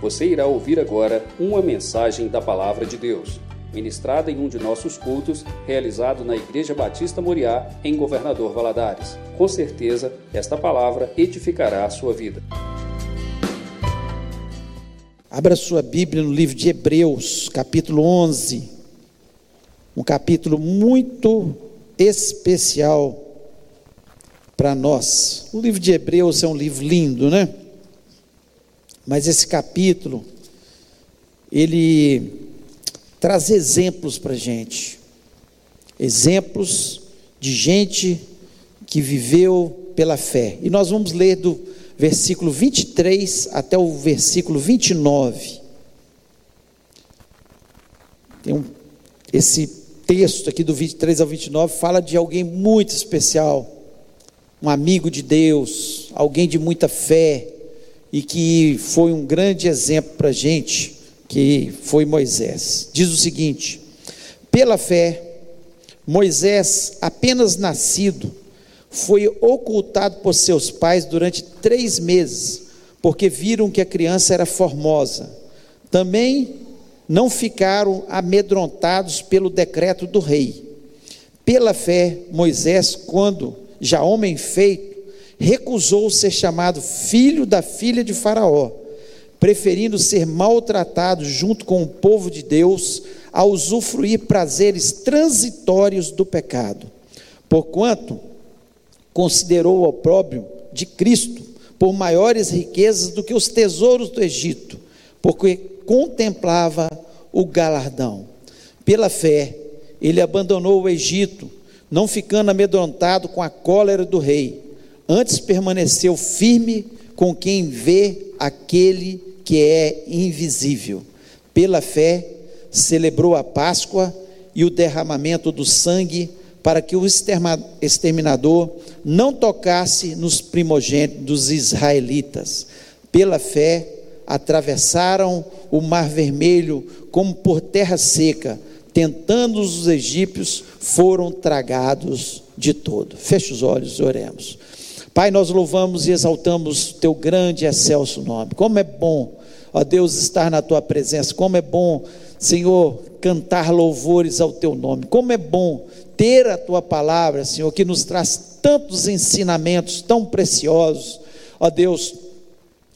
Você irá ouvir agora uma mensagem da Palavra de Deus, ministrada em um de nossos cultos, realizado na Igreja Batista Moriá, em Governador Valadares. Com certeza, esta palavra edificará a sua vida. Abra sua Bíblia no livro de Hebreus, capítulo 11. Um capítulo muito especial para nós. O livro de Hebreus é um livro lindo, né? Mas esse capítulo, ele traz exemplos para a gente. Exemplos de gente que viveu pela fé. E nós vamos ler do versículo 23 até o versículo 29. Tem um, esse texto aqui do 23 ao 29 fala de alguém muito especial, um amigo de Deus, alguém de muita fé, e que foi um grande exemplo para a gente, que foi Moisés. Diz o seguinte: pela fé, Moisés, apenas nascido, foi ocultado por seus pais durante três meses, porque viram que a criança era formosa. Também não ficaram amedrontados pelo decreto do rei. Pela fé, Moisés, quando já homem feito, recusou ser chamado filho da filha de Faraó, preferindo ser maltratado junto com o povo de Deus a usufruir prazeres transitórios do pecado. Porquanto considerou o opróbrio de Cristo por maiores riquezas do que os tesouros do Egito, porque contemplava o galardão. Pela fé, ele abandonou o Egito, não ficando amedrontado com a cólera do rei antes permaneceu firme com quem vê aquele que é invisível. Pela fé, celebrou a Páscoa e o derramamento do sangue, para que o exterminador não tocasse nos primogênitos dos israelitas. Pela fé, atravessaram o Mar Vermelho como por terra seca, tentando os egípcios, foram tragados de todo. Feche os olhos e oremos. Pai, nós louvamos e exaltamos teu grande e excelso nome. Como é bom, ó Deus, estar na tua presença. Como é bom, Senhor, cantar louvores ao teu nome. Como é bom ter a tua palavra, Senhor, que nos traz tantos ensinamentos tão preciosos, ó Deus.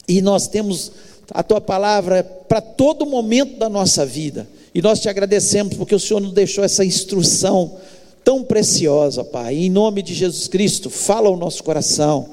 E nós temos a tua palavra para todo momento da nossa vida. E nós te agradecemos porque o Senhor nos deixou essa instrução tão preciosa, Pai. Em nome de Jesus Cristo, fala ao nosso coração.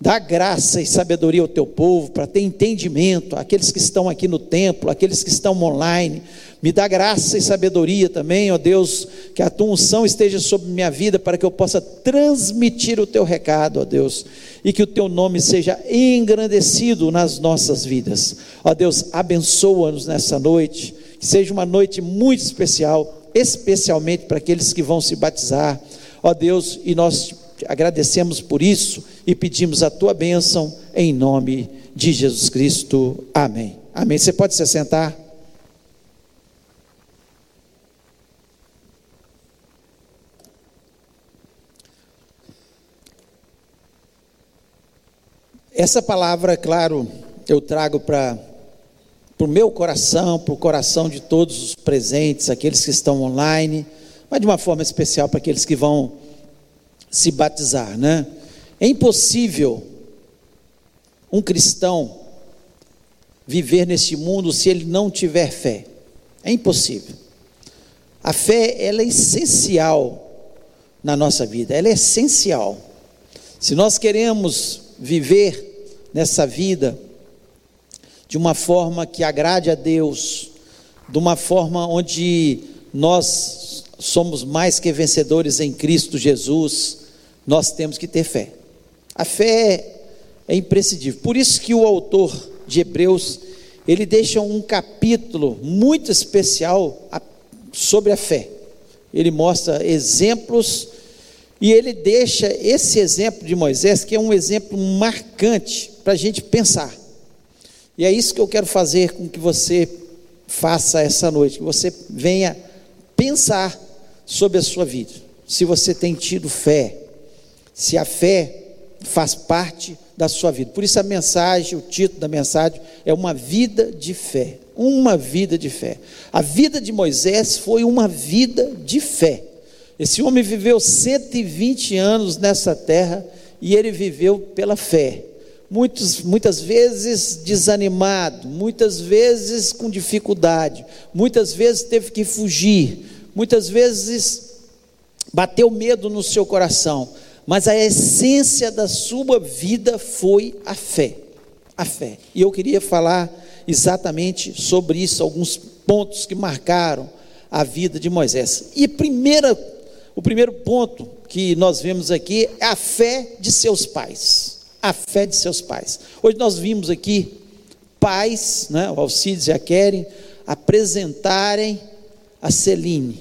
Dá graça e sabedoria ao teu povo para ter entendimento, aqueles que estão aqui no templo, aqueles que estão online. Me dá graça e sabedoria também, ó Deus, que a tua unção esteja sobre minha vida para que eu possa transmitir o teu recado, ó Deus, e que o teu nome seja engrandecido nas nossas vidas. Ó Deus, abençoa-nos nessa noite, que seja uma noite muito especial especialmente para aqueles que vão se batizar. Ó Deus, e nós agradecemos por isso e pedimos a tua bênção em nome de Jesus Cristo. Amém. Amém. Você pode se sentar? Essa palavra, claro, eu trago para para o meu coração, para o coração de todos os presentes, aqueles que estão online, mas de uma forma especial para aqueles que vão se batizar, né? É impossível um cristão viver neste mundo se ele não tiver fé. É impossível. A fé, ela é essencial na nossa vida, ela é essencial. Se nós queremos viver nessa vida de uma forma que agrade a Deus, de uma forma onde nós somos mais que vencedores em Cristo Jesus, nós temos que ter fé. A fé é imprescindível. Por isso que o autor de Hebreus, ele deixa um capítulo muito especial sobre a fé. Ele mostra exemplos e ele deixa esse exemplo de Moisés, que é um exemplo marcante para a gente pensar. E é isso que eu quero fazer com que você faça essa noite, que você venha pensar sobre a sua vida. Se você tem tido fé, se a fé faz parte da sua vida. Por isso a mensagem, o título da mensagem é uma vida de fé. Uma vida de fé. A vida de Moisés foi uma vida de fé. Esse homem viveu 120 anos nessa terra e ele viveu pela fé. Muitos, muitas vezes desanimado, muitas vezes com dificuldade, muitas vezes teve que fugir, muitas vezes bateu medo no seu coração, mas a essência da sua vida foi a fé. A fé. E eu queria falar exatamente sobre isso, alguns pontos que marcaram a vida de Moisés. E primeira, o primeiro ponto que nós vemos aqui é a fé de seus pais. A fé de seus pais. Hoje nós vimos aqui pais, né, o Alcides e a Keren, apresentarem a Celine.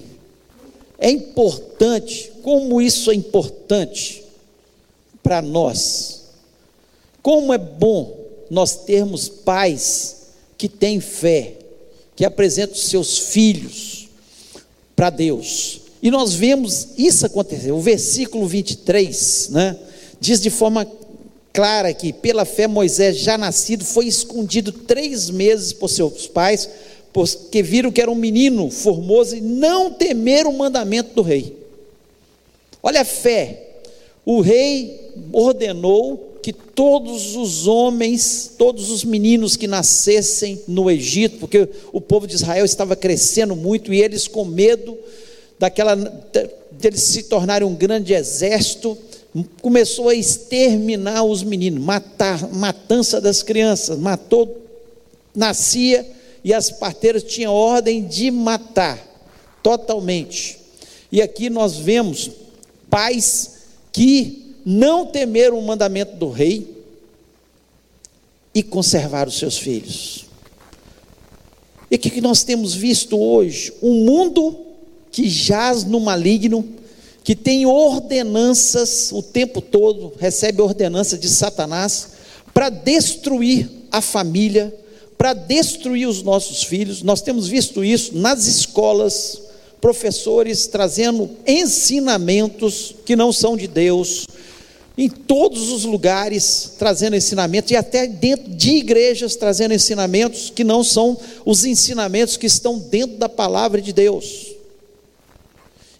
É importante como isso é importante para nós. Como é bom nós termos pais que têm fé, que apresentam seus filhos para Deus. E nós vemos isso acontecer. O versículo 23, né, diz de forma clara que, pela fé, Moisés, já nascido, foi escondido três meses por seus pais, porque viram que era um menino formoso e não temeram o mandamento do rei. Olha a fé. O rei ordenou que todos os homens, todos os meninos que nascessem no Egito, porque o povo de Israel estava crescendo muito e eles com medo daquela deles se tornarem um grande exército, começou a exterminar os meninos, matar, matança das crianças, matou, nascia e as parteiras tinham ordem de matar totalmente. E aqui nós vemos pais que não temeram o mandamento do rei e conservaram seus filhos. E o que nós temos visto hoje? Um mundo que jaz no maligno, que tem ordenanças o tempo todo, recebe ordenança de Satanás para destruir a família, para destruir os nossos filhos. Nós temos visto isso nas escolas, professores trazendo ensinamentos que não são de Deus, em todos os lugares trazendo ensinamentos, e até dentro de igrejas trazendo ensinamentos que não são os ensinamentos que estão dentro da palavra de Deus.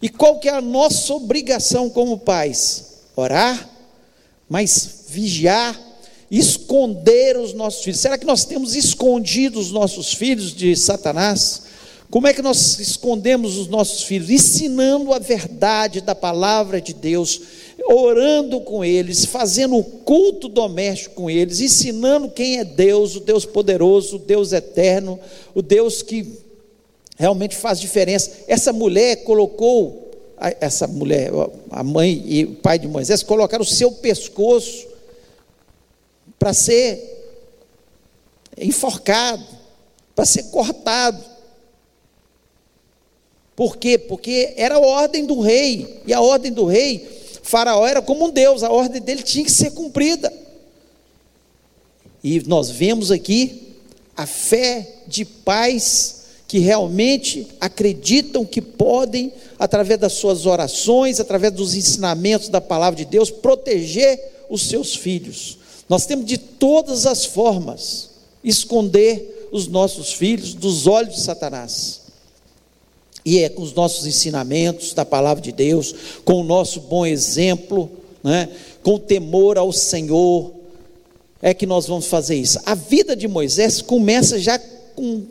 E qual que é a nossa obrigação como pais? Orar, mas vigiar, esconder os nossos filhos. Será que nós temos escondido os nossos filhos de Satanás? Como é que nós escondemos os nossos filhos? Ensinando a verdade da palavra de Deus, orando com eles, fazendo o culto doméstico com eles, ensinando quem é Deus, o Deus poderoso, o Deus eterno, o Deus que realmente faz diferença. Essa mulher colocou, essa mulher, a mãe e o pai de Moisés, colocaram o seu pescoço para ser enforcado, para ser cortado por quê? Porque era a ordem do rei, e a ordem do rei, Faraó era como um Deus, a ordem dele tinha que ser cumprida. E nós vemos aqui a fé de pais que realmente acreditam que podem, através das suas orações, através dos ensinamentos da palavra de Deus, proteger os seus filhos. Nós temos de todas as formas esconder os nossos filhos dos olhos de Satanás e é com os nossos ensinamentos da palavra de Deus, com o nosso bom exemplo, né, com o temor ao Senhor, é que nós vamos fazer isso. A vida de Moisés começa já com,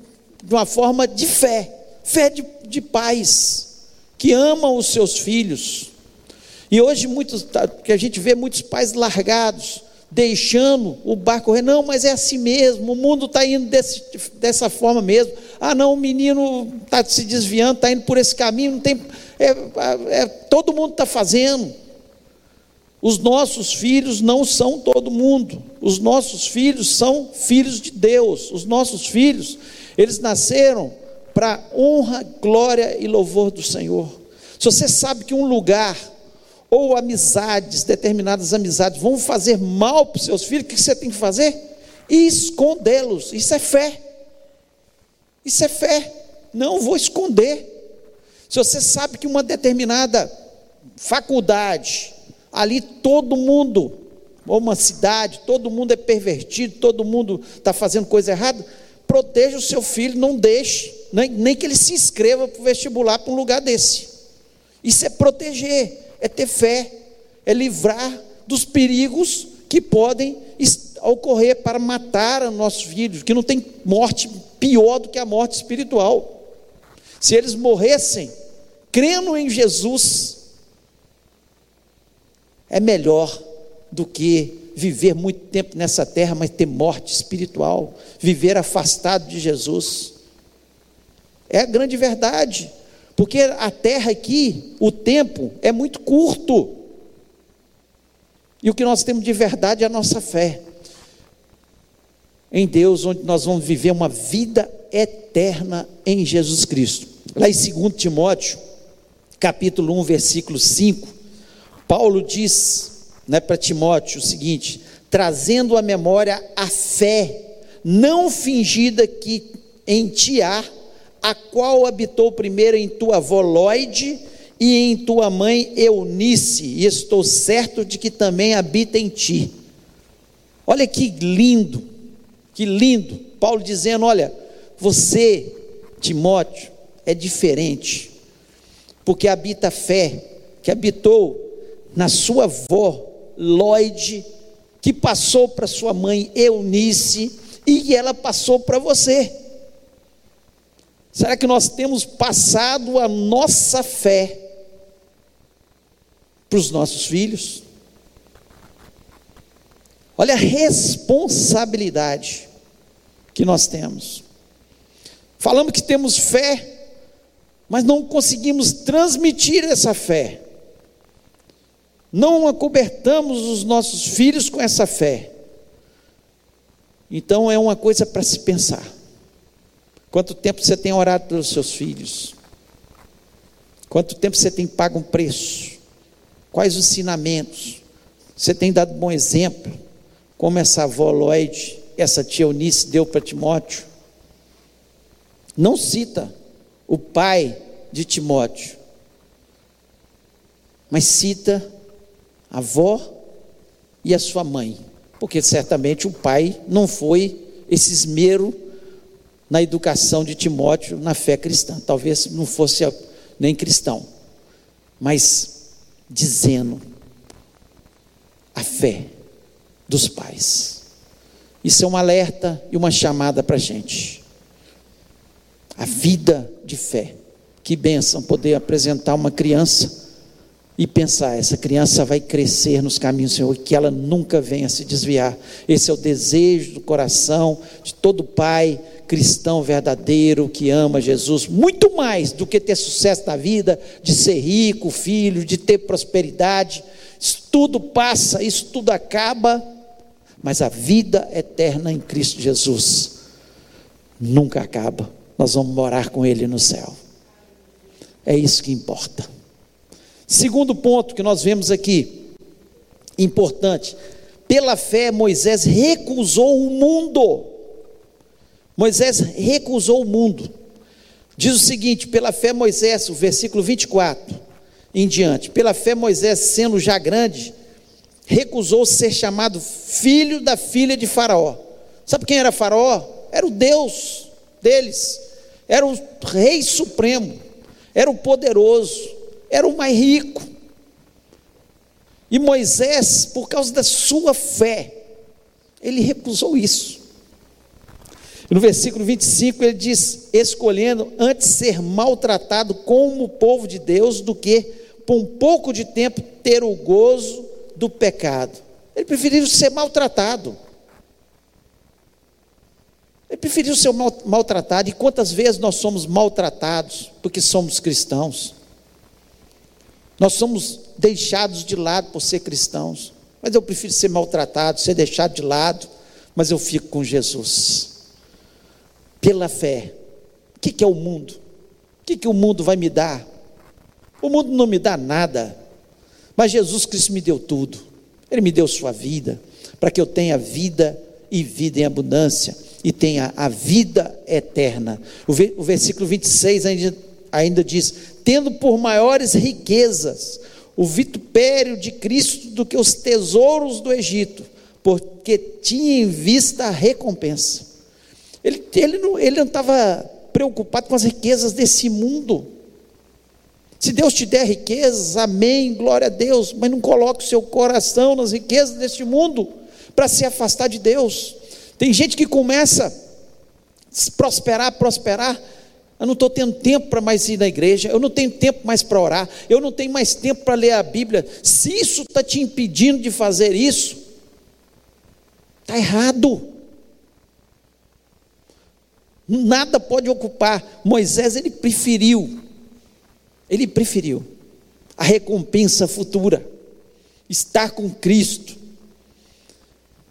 de uma forma de fé, fé de, de pais, que amam os seus filhos. E hoje muitos, tá, que a gente vê muitos pais largados, deixando o barco correr. Não, mas é assim mesmo, o mundo está indo desse, dessa forma mesmo. Ah, não, o menino está se desviando, está indo por esse caminho, não tem. É, é, todo mundo está fazendo. Os nossos filhos não são todo mundo. Os nossos filhos são filhos de Deus. Os nossos filhos, eles nasceram para honra, glória e louvor do Senhor. Se você sabe que um lugar ou amizades, determinadas amizades, vão fazer mal para os seus filhos, o que você tem que fazer? Escondê-los. Isso é fé. Isso é fé. Não vou esconder. Se você sabe que uma determinada faculdade, ali todo mundo ou uma cidade, todo mundo é pervertido, todo mundo está fazendo coisa errada, proteja o seu filho, não deixe, nem, nem que ele se inscreva para o vestibular para um lugar desse. Isso é proteger, é ter fé, é livrar dos perigos que podem ocorrer para matar os nossos filhos, que não tem morte pior do que a morte espiritual. Se eles morressem crendo em Jesus, é melhor do que viver muito tempo nessa terra, mas ter morte espiritual, viver afastado de Jesus. É a grande verdade, porque a terra aqui, o tempo é muito curto. E o que nós temos de verdade é a nossa fé em Deus, onde nós vamos viver uma vida eterna em Jesus Cristo. Lá em 2 Timóteo, capítulo 1, versículo 5, Paulo diz né, para Timóteo o seguinte: trazendo à memória a fé não fingida que em ti há, a qual habitou primeiro em tua avó Loide e em tua mãe Eunice, e estou certo de que também habita em ti. Olha que lindo, que lindo. Paulo dizendo: olha, você, Timóteo, é diferente, porque habita a fé que habitou na sua avó Lloyd, que passou para sua mãe Eunice e ela passou para você. Será que nós temos passado a nossa fé para os nossos filhos? Olha a responsabilidade que nós temos. Falamos que temos fé, mas não conseguimos transmitir essa fé não acobertamos os nossos filhos com essa fé. Então é uma coisa para se pensar. Quanto tempo você tem orado pelos seus filhos? Quanto tempo você tem pago um preço? Quais os ensinamentos? Você tem dado bom exemplo? Como essa avó Lloyd, essa tia Eunice deu para Timóteo? Não cita o pai de Timóteo, mas cita avó e a sua mãe, porque certamente o pai não foi esse esmero na educação de Timóteo na fé cristã, talvez não fosse nem cristão, mas dizendo a fé dos pais. Isso é um alerta e uma chamada para a gente. A vida de fé. Que bênção poder apresentar uma criança e pensar: essa criança vai crescer nos caminhos do Senhor, e que ela nunca venha se desviar. Esse é o desejo do coração de todo pai cristão verdadeiro que ama Jesus, muito mais do que ter sucesso na vida, de ser rico, filho, de ter prosperidade. Isso tudo passa, isso tudo acaba, mas a vida eterna em Cristo Jesus nunca acaba. Nós vamos morar com Ele no céu. É isso que importa. Segundo ponto que nós vemos aqui, importante, pela fé Moisés recusou o mundo. Moisés recusou o mundo. Diz o seguinte: pela fé Moisés, o versículo 24 em diante, pela fé Moisés, sendo já grande, recusou ser chamado filho da filha de Faraó. Sabe quem era Faraó? Era o Deus deles, era o rei supremo, era o poderoso, era o mais rico. E Moisés, por causa da sua fé, ele recusou isso. No versículo 25 ele diz: escolhendo antes ser maltratado como o povo de Deus do que, por um pouco de tempo, ter o gozo do pecado. Ele preferiu ser maltratado. Ele preferiu ser maltratado. E quantas vezes nós somos maltratados porque somos cristãos? Nós somos deixados de lado por ser cristãos. Mas eu prefiro ser maltratado, ser deixado de lado, mas eu fico com Jesus. Pela fé. O que é o mundo? O que, o mundo vai me dar? O mundo não me dá nada. Mas Jesus Cristo me deu tudo. Ele me deu sua vida, para que eu tenha vida e vida em abundância, e tenha a vida eterna. O versículo 26 ainda, ainda diz: tendo por maiores riquezas o vitupério de Cristo do que os tesouros do Egito, porque tinha em vista a recompensa. Ele, ele não ele estava preocupado com as riquezas desse mundo. Se Deus te der riquezas, amém, glória a Deus, mas não coloque o seu coração nas riquezas deste mundo para se afastar de Deus. Tem gente que começa a prosperar, prosperar, eu não estou tendo tempo para mais ir na igreja, eu não tenho tempo mais para orar, eu não tenho mais tempo para ler a Bíblia. Se isso está te impedindo de fazer isso, está errado. Nada pode ocupar. Moisés, ele preferiu, ele preferiu a recompensa futura, estar com Cristo,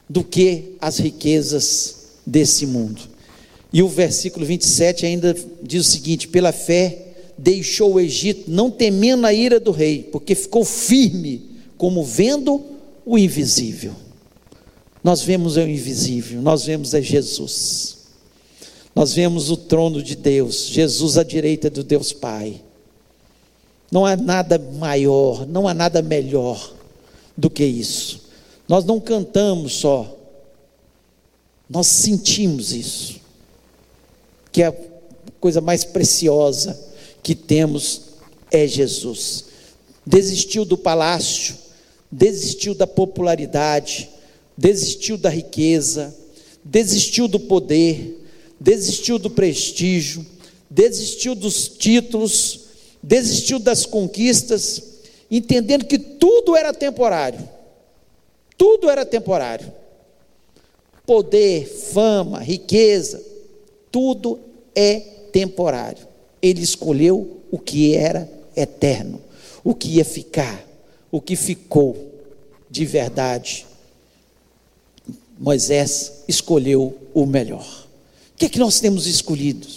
do que as riquezas desse mundo. E o versículo 27 ainda diz o seguinte: pela fé deixou o Egito, não temendo a ira do rei, porque ficou firme, como vendo o invisível. Nós vemos o invisível, nós vemos é Jesus. Nós vemos o trono de Deus, Jesus à direita do Deus Pai. Não há nada maior, não há nada melhor do que isso. Nós não cantamos só, nós sentimos isso que a coisa mais preciosa que temos é Jesus. Desistiu do palácio, desistiu da popularidade, desistiu da riqueza, desistiu do poder, desistiu do prestígio, desistiu dos títulos, desistiu das conquistas, entendendo que tudo era temporário. Tudo era temporário. Poder, fama, riqueza, tudo é temporário. Ele escolheu o que era eterno, o que ia ficar, o que ficou de verdade. Moisés escolheu o melhor. O que é que nós temos escolhido?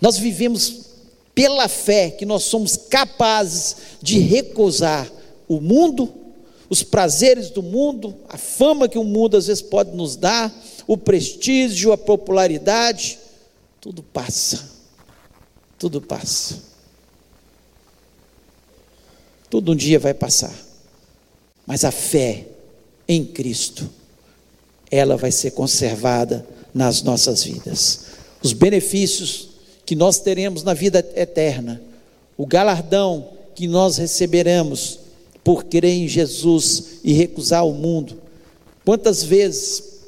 Nós vivemos pela fé que nós somos capazes de recusar o mundo, os prazeres do mundo, a fama que o mundo às vezes pode nos dar, o prestígio, a popularidade, tudo passa. Tudo passa. Tudo um dia vai passar. Mas a fé em Cristo, ela vai ser conservada nas nossas vidas. Os benefícios que nós teremos na vida eterna, o galardão que nós receberemos por crer em Jesus e recusar o mundo. Quantas vezes,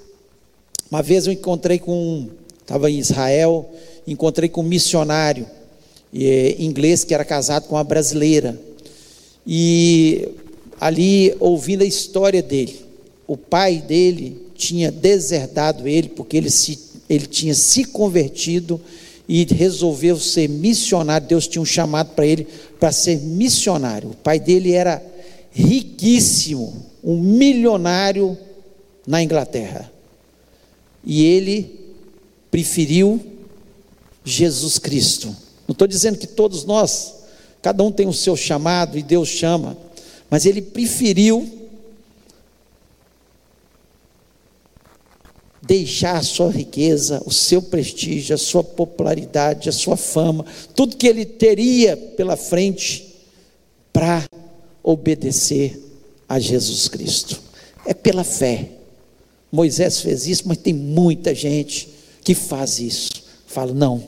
uma vez eu encontrei com um Estava em Israel, encontrei com um missionário é, inglês que era casado com uma brasileira. E ali, ouvindo a história dele, o pai dele tinha deserdado ele, porque ele, se, ele tinha se convertido e resolveu ser missionário. Deus tinha um chamado para ele para ser missionário. O pai dele era riquíssimo, um milionário na Inglaterra. E ele preferiu Jesus Cristo. Não estou dizendo que todos nós, cada um tem o seu chamado e Deus chama, mas ele preferiu deixar a sua riqueza, o seu prestígio, a sua popularidade, a sua fama, tudo que ele teria pela frente para obedecer a Jesus Cristo. É pela fé. Moisés fez isso, mas tem muita gente que faz isso. Fala, não,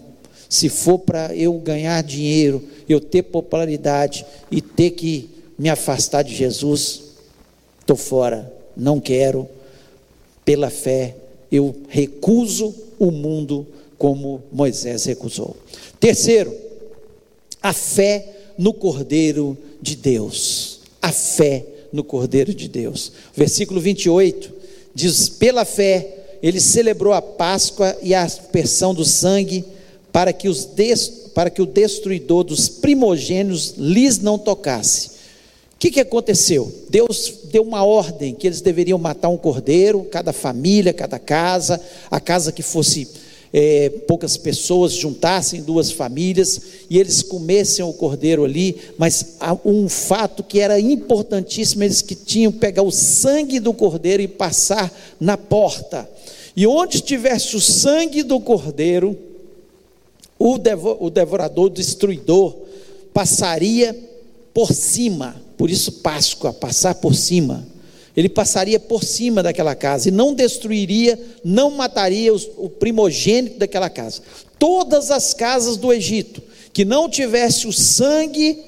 se for para eu ganhar dinheiro, eu ter popularidade e ter que me afastar de Jesus, estou fora, não quero, pela fé, eu recuso o mundo como Moisés recusou. Terceiro, a fé no Cordeiro de Deus. A fé no Cordeiro de Deus. Versículo 28 diz: pela fé ele celebrou a Páscoa e a aspersão do sangue para que, os para que o destruidor dos primogênitos lhes não tocasse. O que, que aconteceu? Deus deu uma ordem que eles deveriam matar um cordeiro, cada família, cada casa, a casa que fosse é, poucas pessoas juntassem duas famílias e eles comessem o cordeiro ali, mas um fato que era importantíssimo, eles que tinham que pegar o sangue do cordeiro e passar na porta. E onde estivesse o sangue do cordeiro, o, devorador, o devorador, o destruidor, passaria por cima, por isso Páscoa, passar por cima. Ele passaria por cima daquela casa e não destruiria, não mataria os, o primogênito daquela casa. Todas as casas do Egito que não tivesse o sangue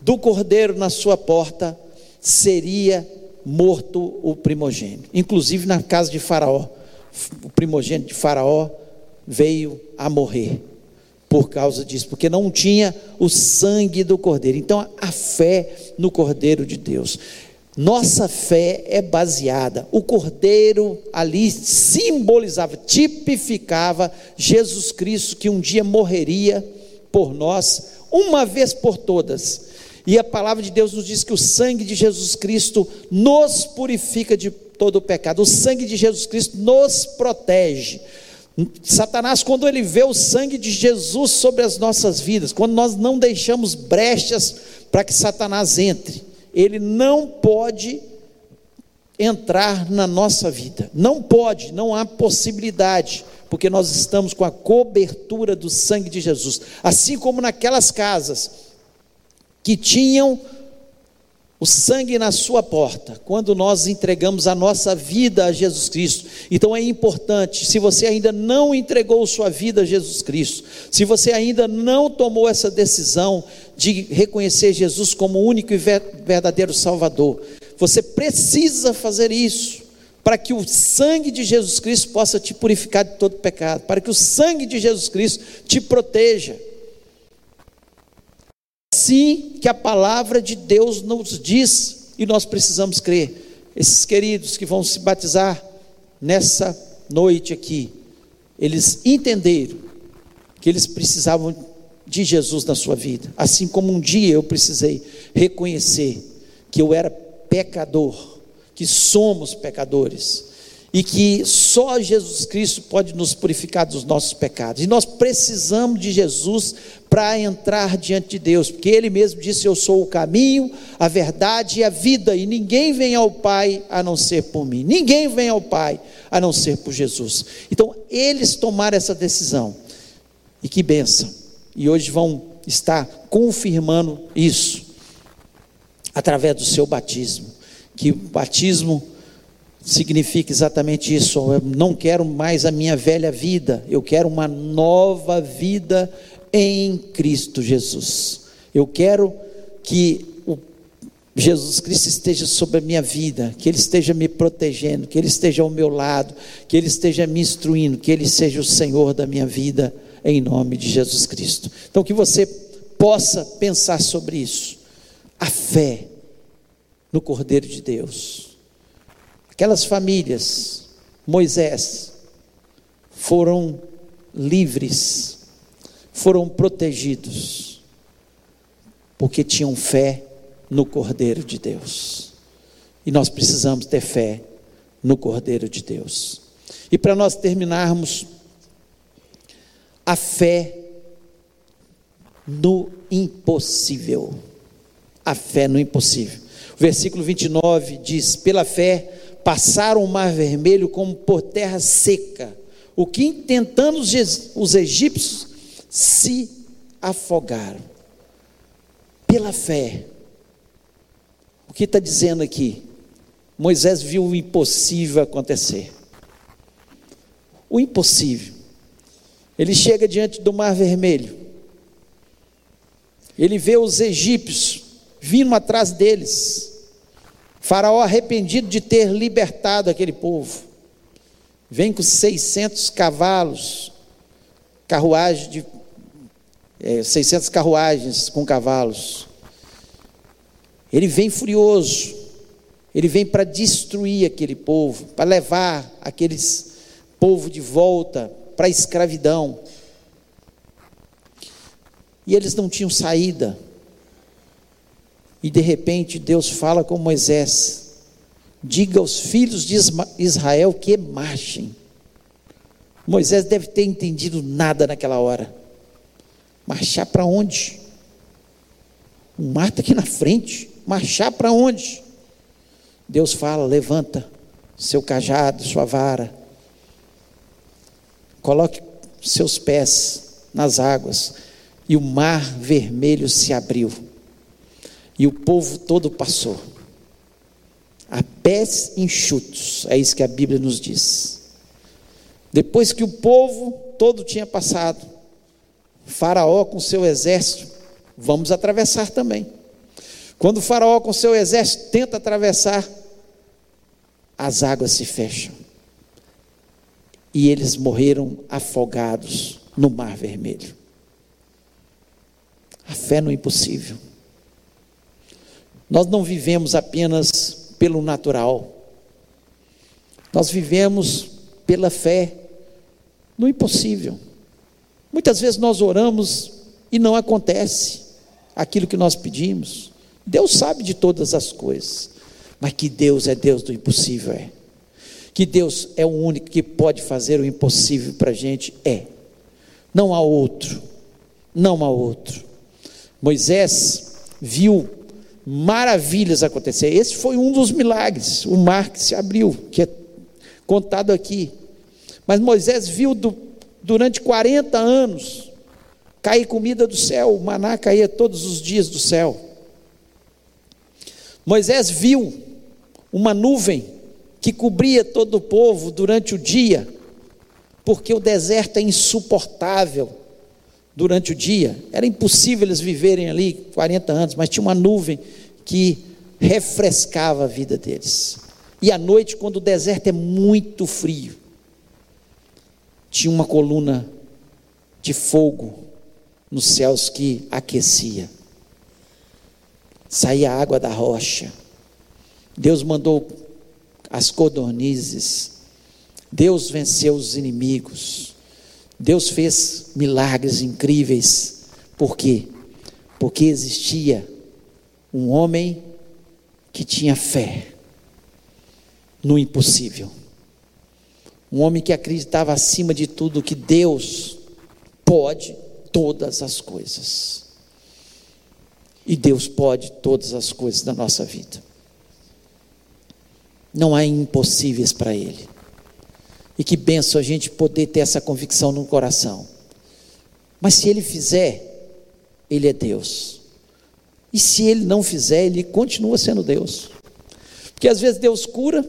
do cordeiro na sua porta, seria morto o primogênito. Inclusive na casa de Faraó, o primogênito de Faraó veio a morrer por causa disso, porque não tinha o sangue do cordeiro. Então a fé no cordeiro de Deus. Nossa fé é baseada. O cordeiro ali simbolizava, tipificava Jesus Cristo que um dia morreria por nós, uma vez por todas. E a palavra de Deus nos diz que o sangue de Jesus Cristo nos purifica de todo o pecado. O sangue de Jesus Cristo nos protege. Satanás, quando ele vê o sangue de Jesus sobre as nossas vidas, quando nós não deixamos brechas para que Satanás entre, ele não pode entrar na nossa vida. Não pode, não há possibilidade, porque nós estamos com a cobertura do sangue de Jesus. Assim como naquelas casas que tinham o sangue na sua porta, quando nós entregamos a nossa vida a Jesus Cristo. Então é importante, se você ainda não entregou sua vida a Jesus Cristo, se você ainda não tomou essa decisão de reconhecer Jesus como único e verdadeiro Salvador, você precisa fazer isso para que o sangue de Jesus Cristo possa te purificar de todo pecado, para que o sangue de Jesus Cristo te proteja assim que a palavra de Deus nos diz e nós precisamos crer. Esses queridos que vão se batizar nessa noite aqui, eles entenderam que eles precisavam de Jesus na sua vida, assim como um dia eu precisei reconhecer que eu era pecador, que somos pecadores e que só Jesus Cristo pode nos purificar dos nossos pecados. E nós precisamos de Jesus para entrar diante de Deus, porque Ele mesmo disse: Eu sou o caminho, a verdade e a vida, e ninguém vem ao Pai a não ser por mim, ninguém vem ao Pai a não ser por Jesus. Então, eles tomaram essa decisão, e que benção, e hoje vão estar confirmando isso, através do seu batismo, que o batismo significa exatamente isso. Eu não quero mais a minha velha vida, eu quero uma nova vida em Cristo Jesus. Eu quero que Jesus Cristo esteja sobre a minha vida, que Ele esteja me protegendo, que Ele esteja ao meu lado, que Ele esteja me instruindo, que Ele seja o Senhor da minha vida, em nome de Jesus Cristo. Então, que você possa pensar sobre isso. A fé no Cordeiro de Deus Aquelas famílias, Moisés, foram livres, foram protegidos, porque tinham fé no Cordeiro de Deus. E nós precisamos ter fé no Cordeiro de Deus. E para nós terminarmos, a fé no impossível. A fé no impossível. O versículo 29 diz: Pela fé passaram o mar vermelho como por terra seca, o que tentando os egípcios se afogaram. Pela fé. O que está dizendo aqui? Moisés viu o impossível acontecer. O impossível. Ele chega diante do mar vermelho. Ele vê os egípcios vindo atrás deles. Faraó arrependido de ter libertado aquele povo. Vem com 600 cavalos, carruagem de é, 600 carruagens com cavalos. Ele vem furioso. Ele vem para destruir aquele povo, para levar aqueles povo de volta para a escravidão. E eles não tinham saída. E de repente Deus fala com Moisés: diga aos filhos de Israel que marchem. Moisés deve ter entendido nada naquela hora. Marchar para onde? O mar está aqui na frente. Marchar para onde? Deus fala: levanta seu cajado, sua vara. Coloque seus pés nas águas. E o mar vermelho se abriu. E o povo todo passou. A pés enxutos, é isso que a Bíblia nos diz. Depois que o povo todo tinha passado, Faraó com seu exército, vamos atravessar também. Quando Faraó com seu exército tenta atravessar, as águas se fecham. E eles morreram afogados no Mar Vermelho. A fé no impossível. Nós não vivemos apenas pelo natural, nós vivemos pela fé no impossível. Muitas vezes nós oramos e não acontece aquilo que nós pedimos. Deus sabe de todas as coisas, mas que Deus é Deus do impossível, é. Que Deus é o único que pode fazer o impossível para a gente, é. Não há outro, não há outro. Moisés viu maravilhas acontecer. Esse foi um dos milagres, o mar que se abriu, que é contado aqui. Mas Moisés viu do, durante 40 anos cair comida do céu, o maná caía todos os dias do céu. Moisés viu uma nuvem que cobria todo o povo durante o dia, porque o deserto é insuportável durante o dia. Era impossível eles viverem ali 40 anos, mas tinha uma nuvem que refrescava a vida deles. E à noite, quando o deserto é muito frio, tinha uma coluna de fogo nos céus que aquecia saía água da rocha. Deus mandou as codornizes. Deus venceu os inimigos. Deus fez milagres incríveis. Por quê? Porque existia um homem que tinha fé no impossível. Um homem que acreditava acima de tudo que Deus pode todas as coisas. E Deus pode todas as coisas da nossa vida. Não há impossíveis para Ele. E que benção a gente poder ter essa convicção no coração. Mas se Ele fizer, Ele é Deus. E se Ele não fizer, Ele continua sendo Deus. Porque às vezes Deus cura,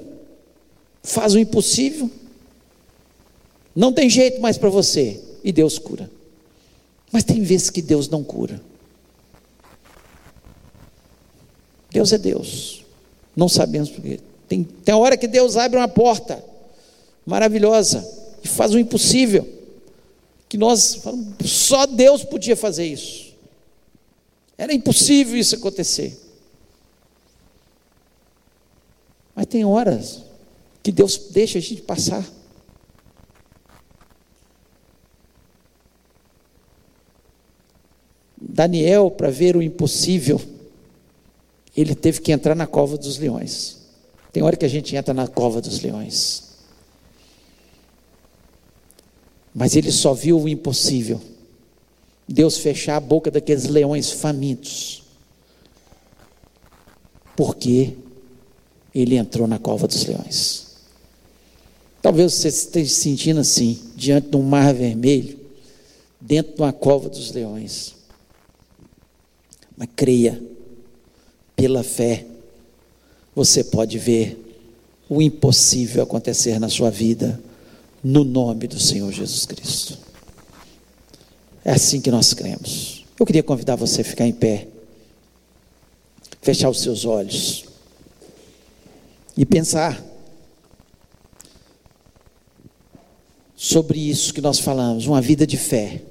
faz o impossível, não tem jeito mais para você, e Deus cura. Mas tem vezes que Deus não cura. Deus é Deus. Não sabemos porquê. Tem, tem hora que Deus abre uma porta maravilhosa e faz o impossível. Que nós só Deus podia fazer isso. Era impossível isso acontecer. Mas tem horas que Deus deixa a gente passar. Daniel, para ver o impossível, ele teve que entrar na cova dos leões. Tem hora que a gente entra na cova dos leões. Mas ele só viu o impossível. Deus fechar a boca daqueles leões famintos. Porque ele entrou na cova dos leões. Talvez você esteja se sentindo assim, diante de um mar vermelho, dentro de uma cova dos leões. Mas creia, pela fé, você pode ver o impossível acontecer na sua vida, no nome do Senhor Jesus Cristo. É assim que nós cremos. Eu queria convidar você a ficar em pé, fechar os seus olhos e pensar sobre isso que nós falamos, uma vida de fé.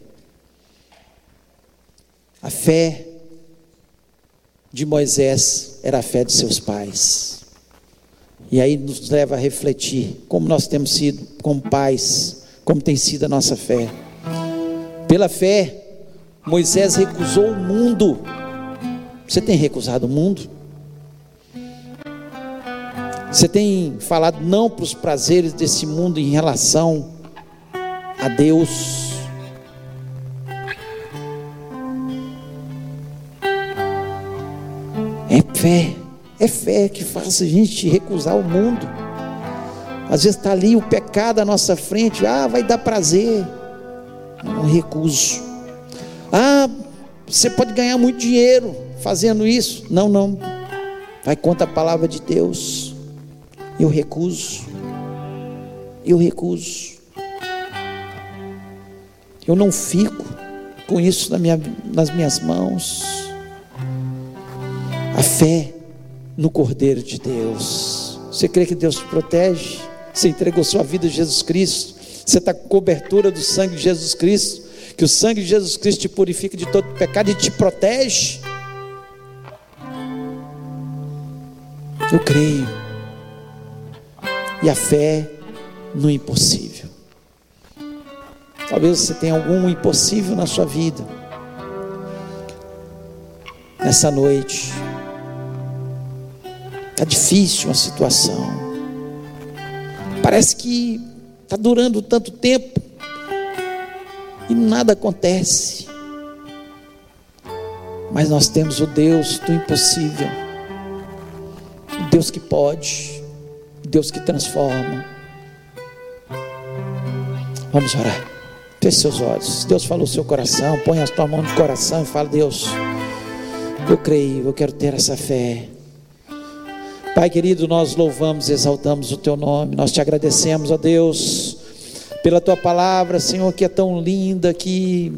A fé de Moisés era a fé de seus pais. E aí nos leva a refletir como nós temos sido como pais, como tem sido a nossa fé. Pela fé, Moisés recusou o mundo. Você tem recusado o mundo? Você tem falado não para os prazeres desse mundo em relação a Deus? fé. É fé que faz a gente recusar o mundo. Às vezes está ali o pecado à nossa frente, ah, vai dar prazer. Não recuso. Ah, você pode ganhar muito dinheiro fazendo isso. Não, não. Vai contra a palavra de Deus. Eu recuso. Eu recuso. Eu não fico com isso na minha, nas minhas mãos. A fé no Cordeiro de Deus. Você crê que Deus te protege? Você entregou sua vida a Jesus Cristo? Você está com cobertura do sangue de Jesus Cristo? Que o sangue de Jesus Cristo te purifica de todo pecado e te protege? Eu creio. E a fé no impossível. Talvez você tenha algum impossível na sua vida. Nessa noite. Está difícil a situação. Parece que está durando tanto tempo e nada acontece. Mas nós temos o Deus do impossível, o Deus que pode, o Deus que transforma. Vamos orar. Feche seus olhos. Deus falou o seu coração. Põe a tua mão no coração e fala: Deus, eu creio, eu quero ter essa fé. Pai querido, nós louvamos e exaltamos o teu nome. Nós te agradecemos, ó Deus, pela tua palavra, Senhor, que é tão linda, que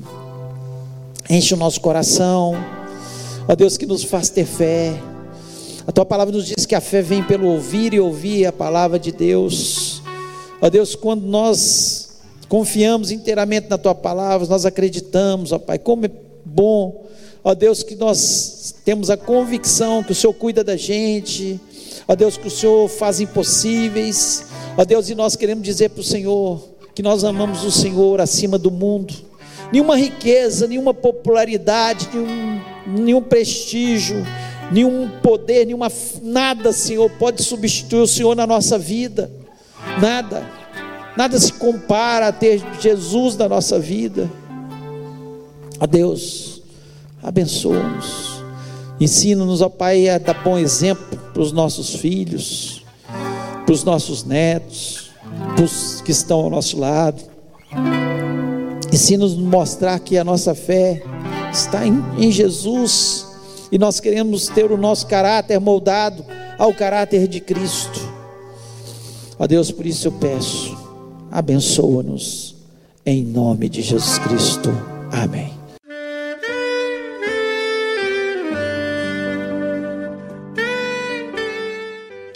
enche o nosso coração. Ó Deus, que nos faz ter fé. A tua palavra nos diz que a fé vem pelo ouvir e ouvir a palavra de Deus. Ó Deus, quando nós confiamos inteiramente na tua palavra, nós acreditamos, ó Pai, como é bom, ó Deus, que nós temos a convicção que o Senhor cuida da gente, ó Deus, que o Senhor faz impossíveis, ó Deus, e nós queremos dizer para o Senhor que nós amamos o Senhor acima do mundo, nenhuma riqueza, nenhuma popularidade, nenhum, nenhum prestígio, nenhum poder, nenhuma nada, Senhor, pode substituir o Senhor na nossa vida, nada. Nada se compara a ter Jesus na nossa vida. A Deus, abençoa-nos. Ensina-nos, ó Pai, a dar bom exemplo para os nossos filhos, para os nossos netos, para os que estão ao nosso lado. Ensina-nos a mostrar que a nossa fé está em, em Jesus e nós queremos ter o nosso caráter moldado ao caráter de Cristo. Ó Deus, por isso eu peço abençoa-nos, em nome de Jesus Cristo. Amém.